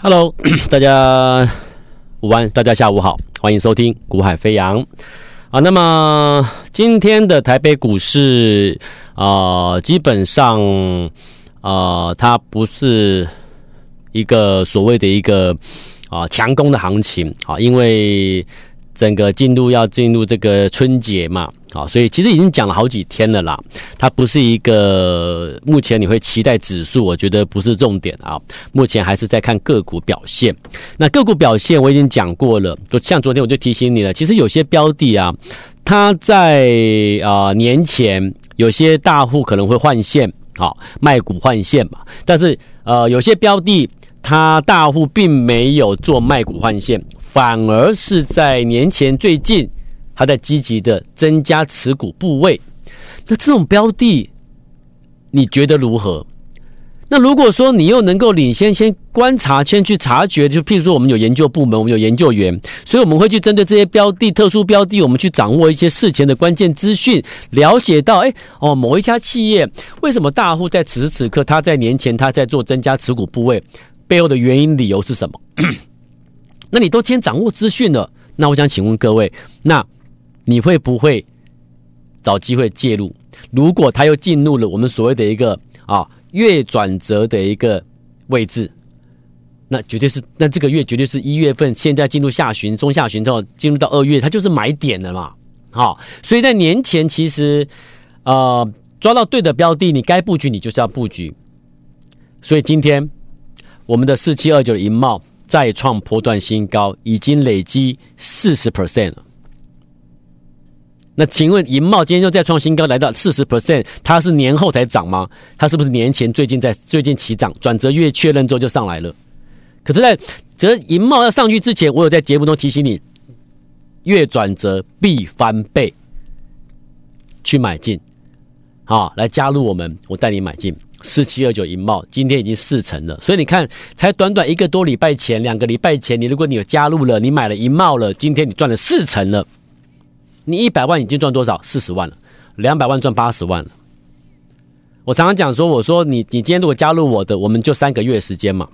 Hello，大家午安，大家下午好，欢迎收听股海飞扬啊。那么今天的台北股市啊、基本上啊、它不是一个所谓的一个啊、强攻的行情啊，因为整个进入要进入这个春节嘛。好，所以其实已经讲了好几天了啦。它不是一个目前你会期待指数，我觉得不是重点啊。目前还是在看个股表现。那个股表现我已经讲过了，就像昨天我就提醒你了。其实有些标的啊，它在啊、年前有些大户可能会换线，好卖股换线嘛。但是呃有些标的，它大户并没有做卖股换线，反而是在年前最近。他在积极的增加持股部位，那这种标的你觉得如何？那如果说你又能够领先，先观察，先去察觉，就譬如说我们有研究部门，我们有研究员，所以我们会去针对这些标的、特殊标的，我们去掌握一些事前的关键资讯，了解到，哎，哦，某一家企业为什么大户在此时此刻，他在年前他在做增加持股部位，背后的原因理由是什么？那你都先掌握资讯了，那我想请问各位，那。你会不会找机会介入？如果他又进入了我们所谓的一个啊月转折的一个位置，那绝对是那这个月绝对是一月份，现在进入下旬、中下旬之后进入到二月，它就是买点了嘛。好，所以在年前其实呃抓到对的标的，你该布局你就是要布局。所以今天我们的四七二九的银茂再创波段新高，已经累积四十 percent 了。那请问银茂今天又再创新高，来到四十 percent，它是年后才涨吗？它是不是年前最近在最近起涨，转折月确认之后就上来了？可是，在这银茂要上去之前，我有在节目中提醒你，月转折必翻倍，去买进，好，来加入我们，我带你买进四七二九银茂，今天已经四成了，所以你看，才短短一个多礼拜前，两个礼拜前，你如果你有加入了，你买了银茂了，今天你赚了四成了。你一百万已经赚多少？四十万了，两百万赚八十万了。我常常讲说，我说你你今天如果加入我的，我们就三个月时间嘛，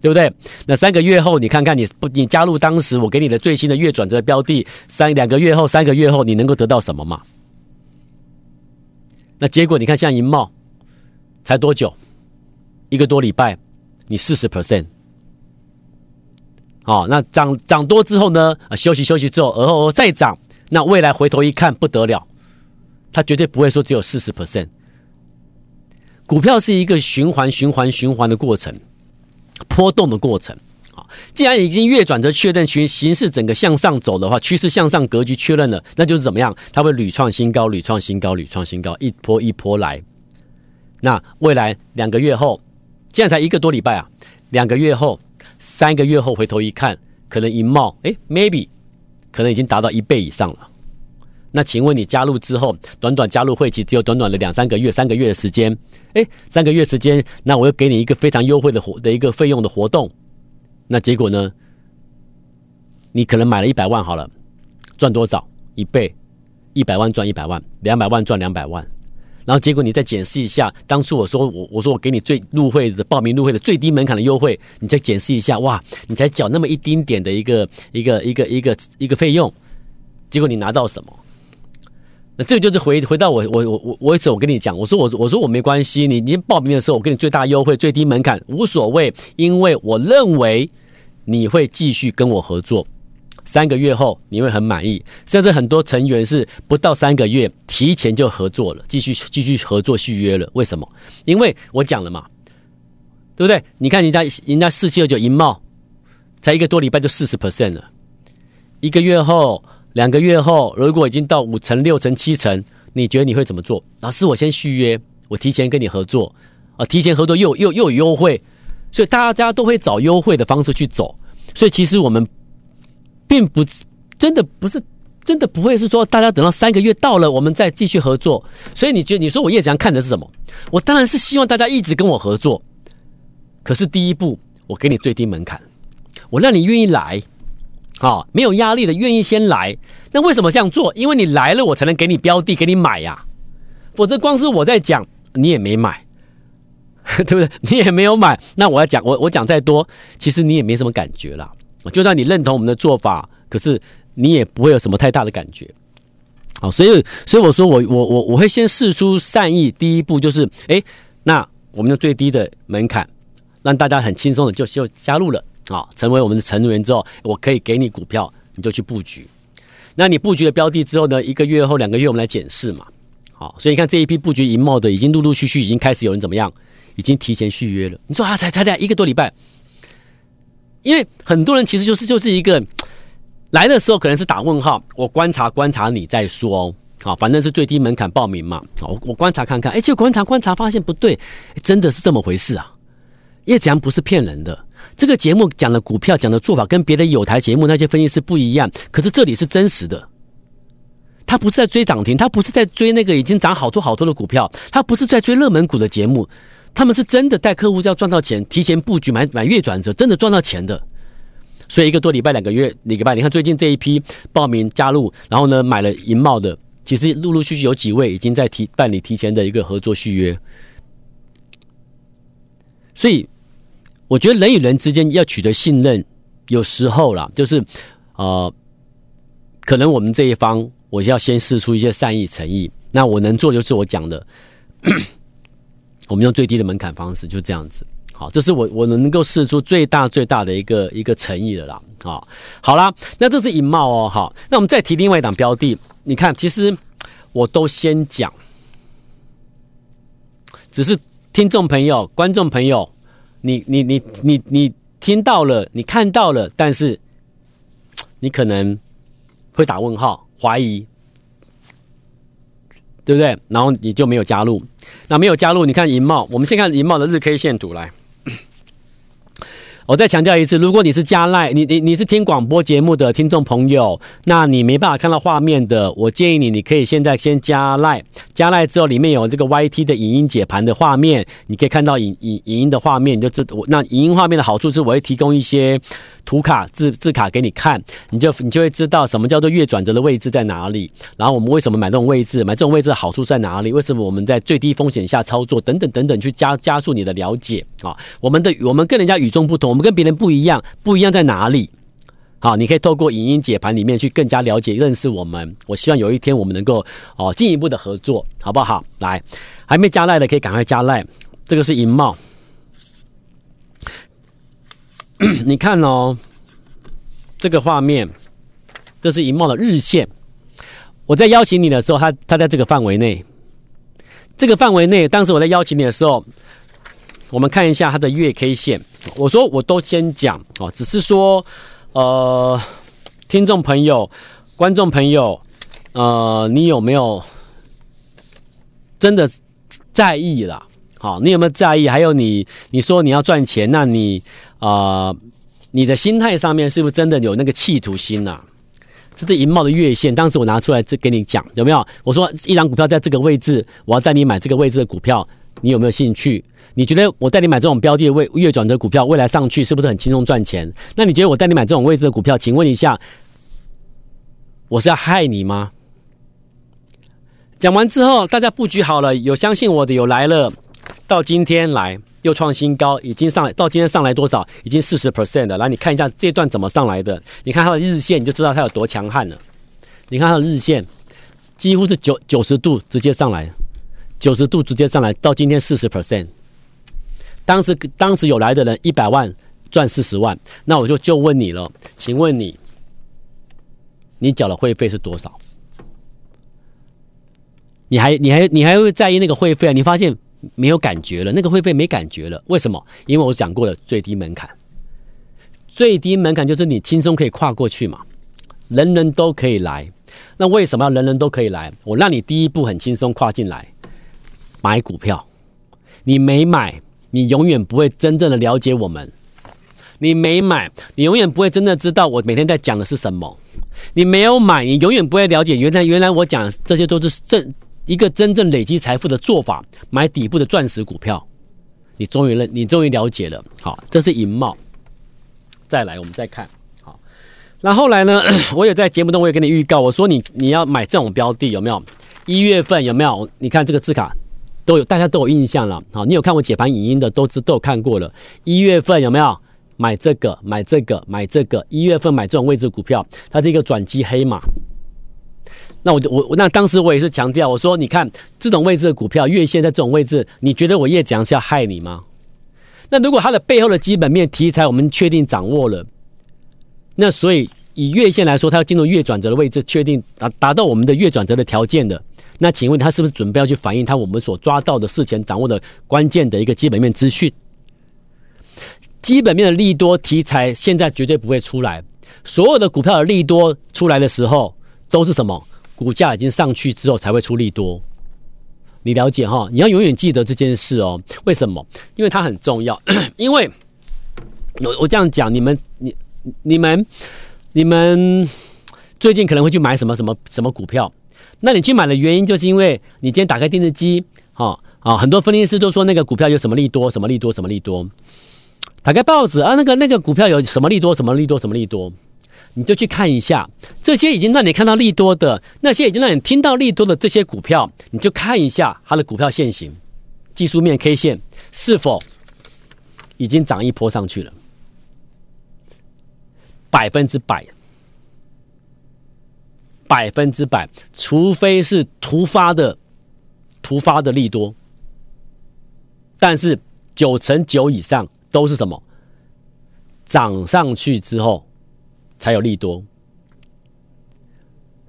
对不对？那三个月后，你看看你不你加入当时我给你的最新的月转折标的，三两个月后，三个月后你能够得到什么嘛？那结果你看，像银茂才多久？一个多礼拜，你四十 percent。好，那涨涨多之后呢？啊，休息休息之后，而后再涨。那未来回头一看不得了，它绝对不会说只有四十 percent。股票是一个循环、循环、循环的过程，波动的过程。啊，既然已经月转折确认，形形势整个向上走的话，趋势向上格局确认了，那就是怎么样？它会屡创新高、屡创新高、屡创新高，一波一波来。那未来两个月后，现在才一个多礼拜啊，两个月后、三个月后回头一看，可能银茂哎，maybe。可能已经达到一倍以上了。那请问你加入之后，短短加入会期只有短短的两三个月、三个月的时间，哎，三个月时间，那我又给你一个非常优惠的活的一个费用的活动，那结果呢？你可能买了一百万好了，赚多少？一倍，一百万赚一百万，两百万赚两百万。然后结果你再检视一下，当初我说我我说我给你最入会的报名入会的最低门槛的优惠，你再检视一下，哇，你才缴那么一丁点的一个一个一个一个一个费用，结果你拿到什么？那这个就是回回到我我我我我一直我跟你讲，我说我我说我没关系，你你报名的时候我给你最大优惠最低门槛无所谓，因为我认为你会继续跟我合作。三个月后你会很满意，甚至很多成员是不到三个月提前就合作了，继续继续合作续约了。为什么？因为我讲了嘛，对不对？你看人家人家四七二九银茂，才一个多礼拜就四十 percent 了，一个月后、两个月后，如果已经到五成、六成、七成，你觉得你会怎么做？老师，我先续约，我提前跟你合作啊，提前合作又又又有优惠，所以大家大家都会找优惠的方式去走。所以其实我们。并不真的不是真的不会是说大家等到三个月到了，我们再继续合作。所以你觉得你说我叶子阳看的是什么？我当然是希望大家一直跟我合作。可是第一步，我给你最低门槛，我让你愿意来，啊，没有压力的愿意先来。那为什么这样做？因为你来了，我才能给你标的，给你买呀。否则光是我在讲，你也没买。对不对？你也没有买，那我要讲我我讲再多，其实你也没什么感觉了。就算你认同我们的做法，可是你也不会有什么太大的感觉。好，所以所以我说我我我我会先试出善意，第一步就是，哎，那我们的最低的门槛，让大家很轻松的就就加入了啊，成为我们的成员之后，我可以给你股票，你就去布局。那你布局的标的之后呢，一个月后两个月我们来检视嘛。好，所以你看这一批布局银茂的，已经陆陆续续已经开始有人怎么样，已经提前续约了。你说啊，才才才一个多礼拜，因为很多人其实就是就是一个。来的时候可能是打问号，我观察观察你再说哦。好，反正是最低门槛报名嘛。我我观察看看，哎，结果观察观察发现不对，真的是这么回事啊！叶子阳不是骗人的，这个节目讲的股票讲的做法跟别的有台节目那些分析师不一样，可是这里是真实的。他不是在追涨停，他不是在追那个已经涨好多好多的股票，他不是在追热门股的节目，他们是真的带客户要赚到钱，提前布局买买月转折，真的赚到钱的。所以一个多礼拜、两个月、礼拜，你看最近这一批报名加入，然后呢买了银茂的，其实陆陆续续有几位已经在提办理提前的一个合作续约。所以我觉得人与人之间要取得信任，有时候啦，就是呃，可能我们这一方我要先试出一些善意诚意，那我能做的就是我讲的，我们用最低的门槛方式，就这样子。好，这是我我能够试出最大最大的一个一个诚意的啦。好，好啦，那这是银茂哦。好，那我们再提另外一档标的，你看，其实我都先讲，只是听众朋友、观众朋友，你你你你你听到了，你看到了，但是你可能会打问号、怀疑，对不对？然后你就没有加入。那没有加入，你看银茂，我们先看银茂的日 K 线图来。我再强调一次，如果你是加赖，你你你是听广播节目的听众朋友，那你没办法看到画面的，我建议你，你可以现在先加赖，加赖之后里面有这个 YT 的影音解盘的画面，你可以看到影影影音的画面，你就知我那影音画面的好处是，我会提供一些。图卡字字卡给你看，你就你就会知道什么叫做月转折的位置在哪里。然后我们为什么买这种位置？买这种位置的好处在哪里？为什么我们在最低风险下操作？等等等等，去加加速你的了解啊！我们的我们跟人家与众不同，我们跟别人不一样，不一样在哪里？好，你可以透过影音解盘里面去更加了解认识我们。我希望有一天我们能够哦进一步的合作，好不好？来，还没加赖的可以赶快加赖。这个是银茂。你看哦，这个画面，这是银茂的日线。我在邀请你的时候，它它在这个范围内。这个范围内，当时我在邀请你的时候，我们看一下它的月 K 线。我说我都先讲哦，只是说，呃，听众朋友、观众朋友，呃，你有没有真的在意啦？好，你有没有在意？还有你，你说你要赚钱，那你。啊、呃，你的心态上面是不是真的有那个企图心呐、啊？这是银茂的月线，当时我拿出来这给你讲，有没有？我说一档股票在这个位置，我要带你买这个位置的股票，你有没有兴趣？你觉得我带你买这种标的的位月转折股票，未来上去是不是很轻松赚钱？那你觉得我带你买这种位置的股票，请问一下，我是要害你吗？讲完之后，大家布局好了，有相信我的，有来了，到今天来。又创新高，已经上来到今天上来多少？已经四十 percent 了。来，你看一下这段怎么上来的？你看它的日线，你就知道它有多强悍了。你看它的日线，几乎是九九十度直接上来，九十度直接上来到今天四十 percent。当时当时有来的人一百万赚四十万，那我就就问你了，请问你，你缴的会费是多少？你还你还你还会在意那个会费啊？你发现？没有感觉了，那个会费没感觉了，为什么？因为我讲过了最低门槛，最低门槛就是你轻松可以跨过去嘛，人人都可以来。那为什么要人人都可以来？我让你第一步很轻松跨进来买股票，你没买，你永远不会真正的了解我们。你没买，你永远不会真的知道我每天在讲的是什么。你没有买，你永远不会了解原来原来我讲这些都是正。一个真正累积财富的做法，买底部的钻石股票，你终于认，你终于了解了。好，这是银帽。再来，我们再看。好，那后来呢？我也在节目中，我也跟你预告，我说你你要买这种标的有没有？一月份有没有？你看这个字卡，都有，大家都有印象了。好，你有看我解盘影音的，都知都有看过了。一月份有没有买这个？买这个？买这个？一月份买这种位置股票，它是一个转机黑马。那我我那当时我也是强调，我说你看这种位置的股票，月线在这种位置，你觉得我叶子阳是要害你吗？那如果它的背后的基本面题材我们确定掌握了，那所以以月线来说，它要进入月转折的位置，确定达达到我们的月转折的条件的，那请问他是不是准备要去反映他我们所抓到的事前掌握的关键的一个基本面资讯？基本面的利多题材现在绝对不会出来，所有的股票的利多出来的时候都是什么？股价已经上去之后才会出利多，你了解哈？你要永远记得这件事哦。为什么？因为它很重要。因为我我这样讲，你们你你们你们最近可能会去买什么什么什么股票？那你去买的原因，就是因为你今天打开电视机，哈啊，很多分析师都说那个股票有什么利多，什么利多，什么利多。打开报纸啊，那个那个股票有什么利多，什么利多，什么利多。你就去看一下这些已经让你看到利多的，那些已经让你听到利多的这些股票，你就看一下它的股票线型、技术面 K 线是否已经涨一波上去了，百分之百，百分之百，除非是突发的、突发的利多，但是九成九以上都是什么？涨上去之后。才有利多，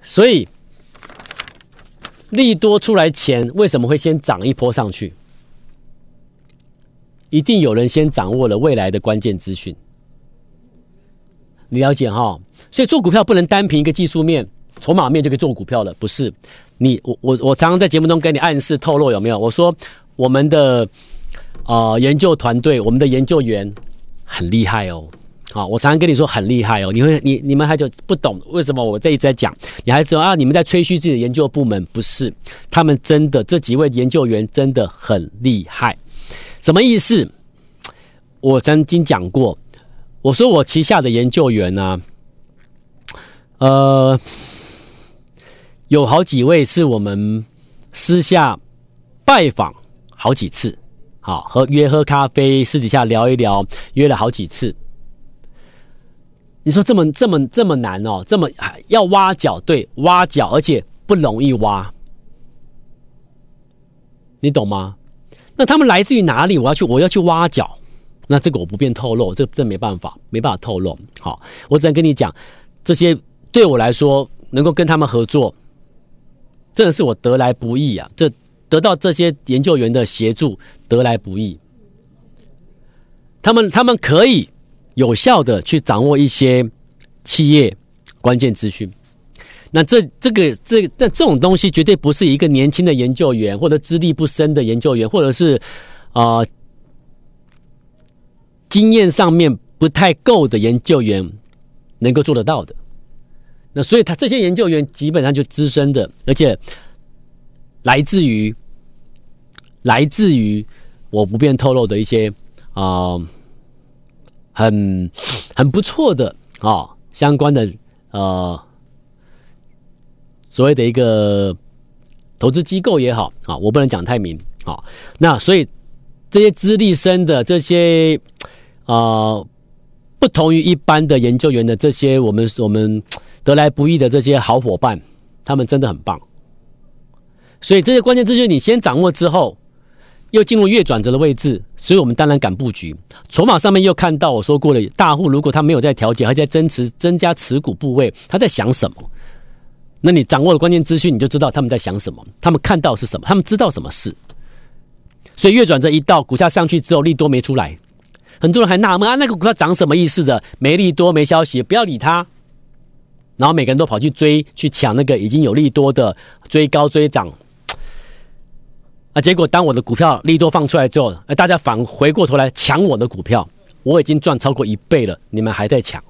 所以利多出来前，为什么会先涨一波上去？一定有人先掌握了未来的关键资讯，你了解哈？所以做股票不能单凭一个技术面、筹码面就可以做股票了，不是？你我我我常常在节目中跟你暗示透露有没有？我说我们的呃研究团队，我们的研究员很厉害哦。好，我常常跟你说很厉害哦，你会你你们还就不懂为什么我这一直在讲，你还说啊，你们在吹嘘自己的研究部门，不是？他们真的这几位研究员真的很厉害，什么意思？我曾经讲过，我说我旗下的研究员呢、呃，有好几位是我们私下拜访好几次，好和约喝咖啡，私底下聊一聊，约了好几次。你说这么这么这么难哦，这么要挖角，对，挖角，而且不容易挖，你懂吗？那他们来自于哪里？我要去，我要去挖角，那这个我不便透露，这这没办法，没办法透露。好，我只能跟你讲，这些对我来说，能够跟他们合作，真的是我得来不易啊！这得到这些研究员的协助，得来不易。他们他们可以。有效的去掌握一些企业关键资讯，那这这个这那这种东西绝对不是一个年轻的研究员或者资历不深的研究员，或者是啊、经验上面不太够的研究员能够做得到的。那所以他这些研究员基本上就资深的，而且来自于来自于我不便透露的一些啊。很很不错的啊、相关的呃所谓的一个投资机构也好啊、我不能讲太明啊、那所以这些资历深的这些呃不同于一般的研究员的这些我们我们得来不易的这些好伙伴，他们真的很棒。所以这些关键资讯你先掌握之后。又进入月转折的位置，所以我们当然敢布局。筹码上面又看到我说过了，大户如果他没有在调节，还在增持、增加持股部位，他在想什么？那你掌握了关键资讯，你就知道他们在想什么，他们看到是什么，他们知道什么事。所以月转折一到，股价上去之后，利多没出来，很多人还纳闷啊，那个股票涨什么意思的？没利多，没消息，不要理他。然后每个人都跑去追，去抢那个已经有利多的，追高追涨。啊！结果当我的股票利多放出来之后，大家反回过头来抢我的股票，我已经赚超过一倍了，你们还在抢，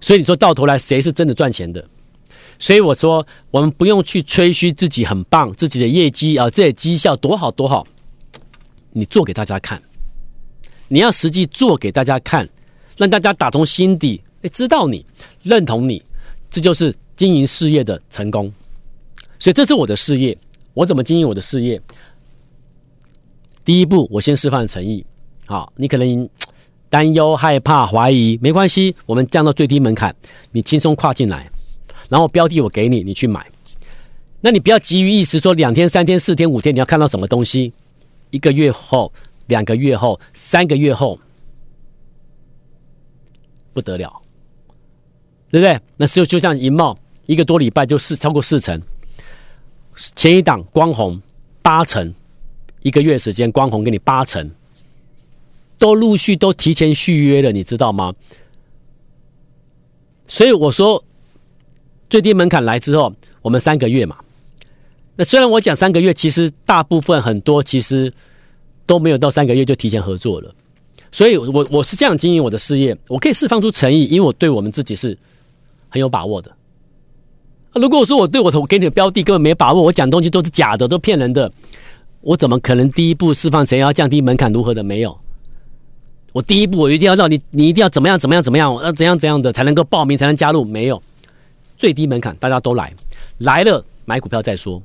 所以你说到头来谁是真的赚钱的？所以我说，我们不用去吹嘘自己很棒，自己的业绩啊，这些绩效多好多好，你做给大家看，你要实际做给大家看，让大家打从心底哎知道你认同你，这就是经营事业的成功。所以这是我的事业。我怎么经营我的事业？第一步，我先示范诚意。好，你可能 担忧、害怕、怀疑，没关系，我们降到最低门槛，你轻松跨进来，然后标的我给你，你去买。那你不要急于一时，说两天、三天、四天、五天，你要看到什么东西？一个月后、两个月后、三个月后，不得了，对不对？那就就像银茂，一个多礼拜就四超过四成，前一档光红八成，一个月时间光红给你八成，都陆续都提前续约了，你知道吗？所以我说，最低门槛来之后，我们三个月嘛。那虽然我讲三个月，其实大部分很多其实都没有到三个月就提前合作了，所以我我是这样经营我的事业，我可以释放出诚意，因为我对我们自己是很有把握的。如果说我对我我给你的标的根本没把握，我讲东西都是假的，都骗人的，我怎么可能第一步释放谁要降低门槛如何的没有？我第一步我一定要让你你一定要怎么样怎么样怎么样，要怎样怎样的才能够报名才能加入？没有，最低门槛大家都来，来了买股票再说。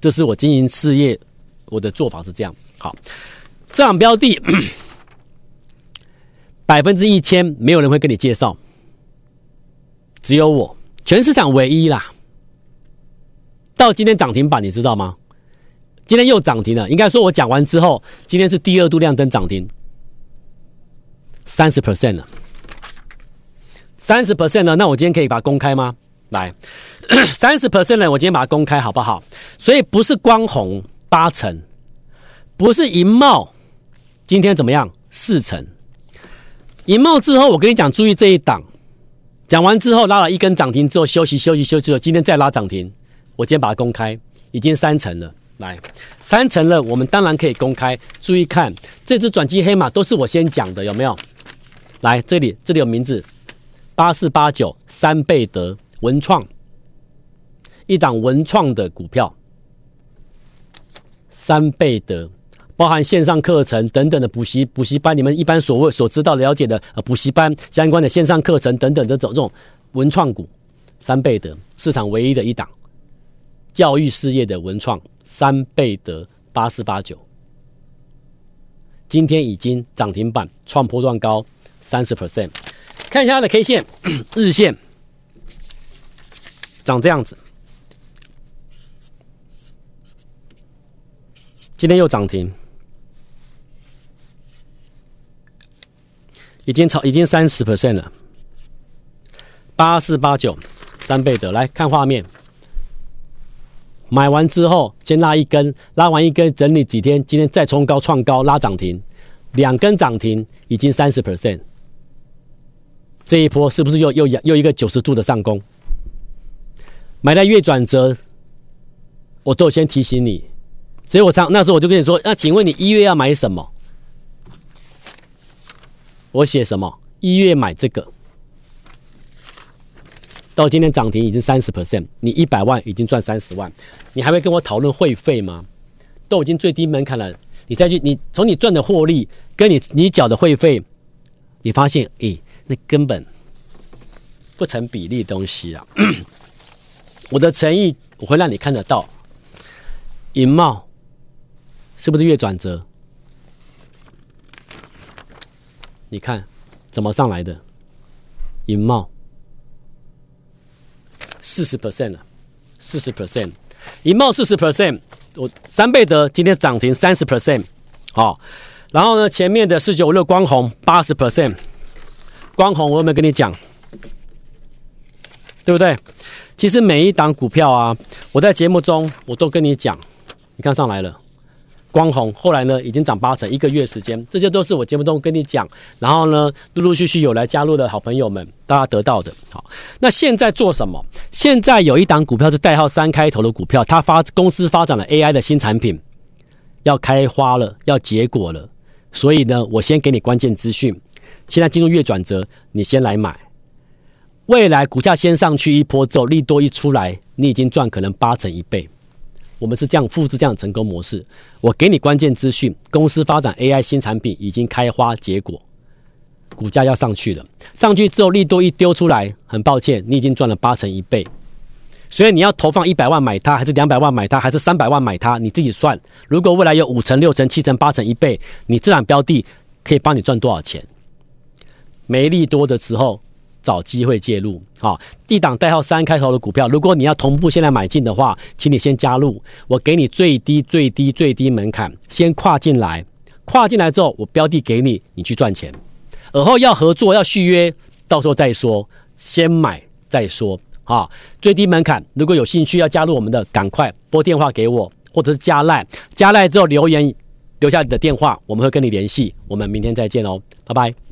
这是我经营事业，我的做法是这样。好，这样标的百分之一千，没有人会跟你介绍，只有我，全市场唯一啦。到今天涨停板，你知道吗？今天又涨停了。应该说，我讲完之后，今天是第二度亮灯涨停，三十 percent 了，三十 percent 了。那我今天可以把它公开吗？来。三十 percent 呢，我今天把它公开好不好？所以不是光红八成，不是银茂，今天怎么样？四成。银茂之后，我跟你讲，注意这一档。讲完之后拉了一根涨停之后休息休息休息了，今天再拉涨停，我今天把它公开，已经三成了。来，三成了，我们当然可以公开。注意看，这只转机黑马都是我先讲的，有没有？来这里，这里有名字，八四八九三倍德文创。一档文创的股票，三倍德，包含线上课程等等的补习补习班，你们一般所谓所知道了解的呃补习班相关的线上课程等等的这种这种文创股，三倍德市场唯一的一档教育事业的文创，三倍德八四八九，今天已经涨停板创波段高三十 percent，看一下它的 K 线 日线长这样子。今天又涨停，已经超已经三十 percent 了，八四八九三倍的，来看画面。买完之后先拉一根，拉完一根整理几天，今天再冲高创高拉涨停，两根涨停已经三十 percent。这一波是不是又又又一个九十度的上攻？买在月转折，我都有先提醒你。所以我常那时候我就跟你说，那请问你一月要买什么？我写什么？一月买这个，到今天涨停已经三十 percent，你一百万已经赚三十万，你还会跟我讨论会费吗？都已经最低门槛了，你再去你从你赚的获利跟你你缴的会费，你发现诶，那根本不成比例东西啊！我的诚意我会让你看得到，银茂。是不是月转折？你看怎么上来的？银茂四十 percent 了，四十 percent，银茂四十 percent，我三倍德今天涨停三十 percent，好，然后呢，前面的四九五六光红八十 percent，光红我有没有跟你讲？对不对？其实每一档股票啊，我在节目中我都跟你讲，你看上来了。光红后来呢，已经涨八成，一个月时间，这些都是我节目中跟你讲，然后呢，陆陆续续有来加入的好朋友们，大家得到的。好，那现在做什么？现在有一档股票是代号三开头的股票，它发公司发展了 AI 的新产品，要开花了，要结果了。所以呢，我先给你关键资讯，现在进入月转折，你先来买，未来股价先上去一波之后，利多一出来，你已经赚可能八成一倍。我们是这样复制这样成功模式。我给你关键资讯，公司发展 AI 新产品已经开花结果，股价要上去了。上去之后，利多一丢出来，很抱歉，你已经赚了八成一倍。所以你要投放一百万买它，还是两百万买它，还是三百万买它，你自己算。如果未来有五成、六成、七成、八成、一倍，你这档标的可以帮你赚多少钱？没利多的时候，找机会介入。好，一档代号三开头的股票，如果你要同步现在买进的话，请你先加入，我给你最低、最低、最低门槛，先跨进来。跨进来之后，我标的给你，你去赚钱。而后要合作、要续约，到时候再说，先买再说。啊，最低门槛，如果有兴趣要加入我们的，赶快拨电话给我，或者是加赖，加赖之后留言留下你的电话，我们会跟你联系。我们明天再见哦，拜拜。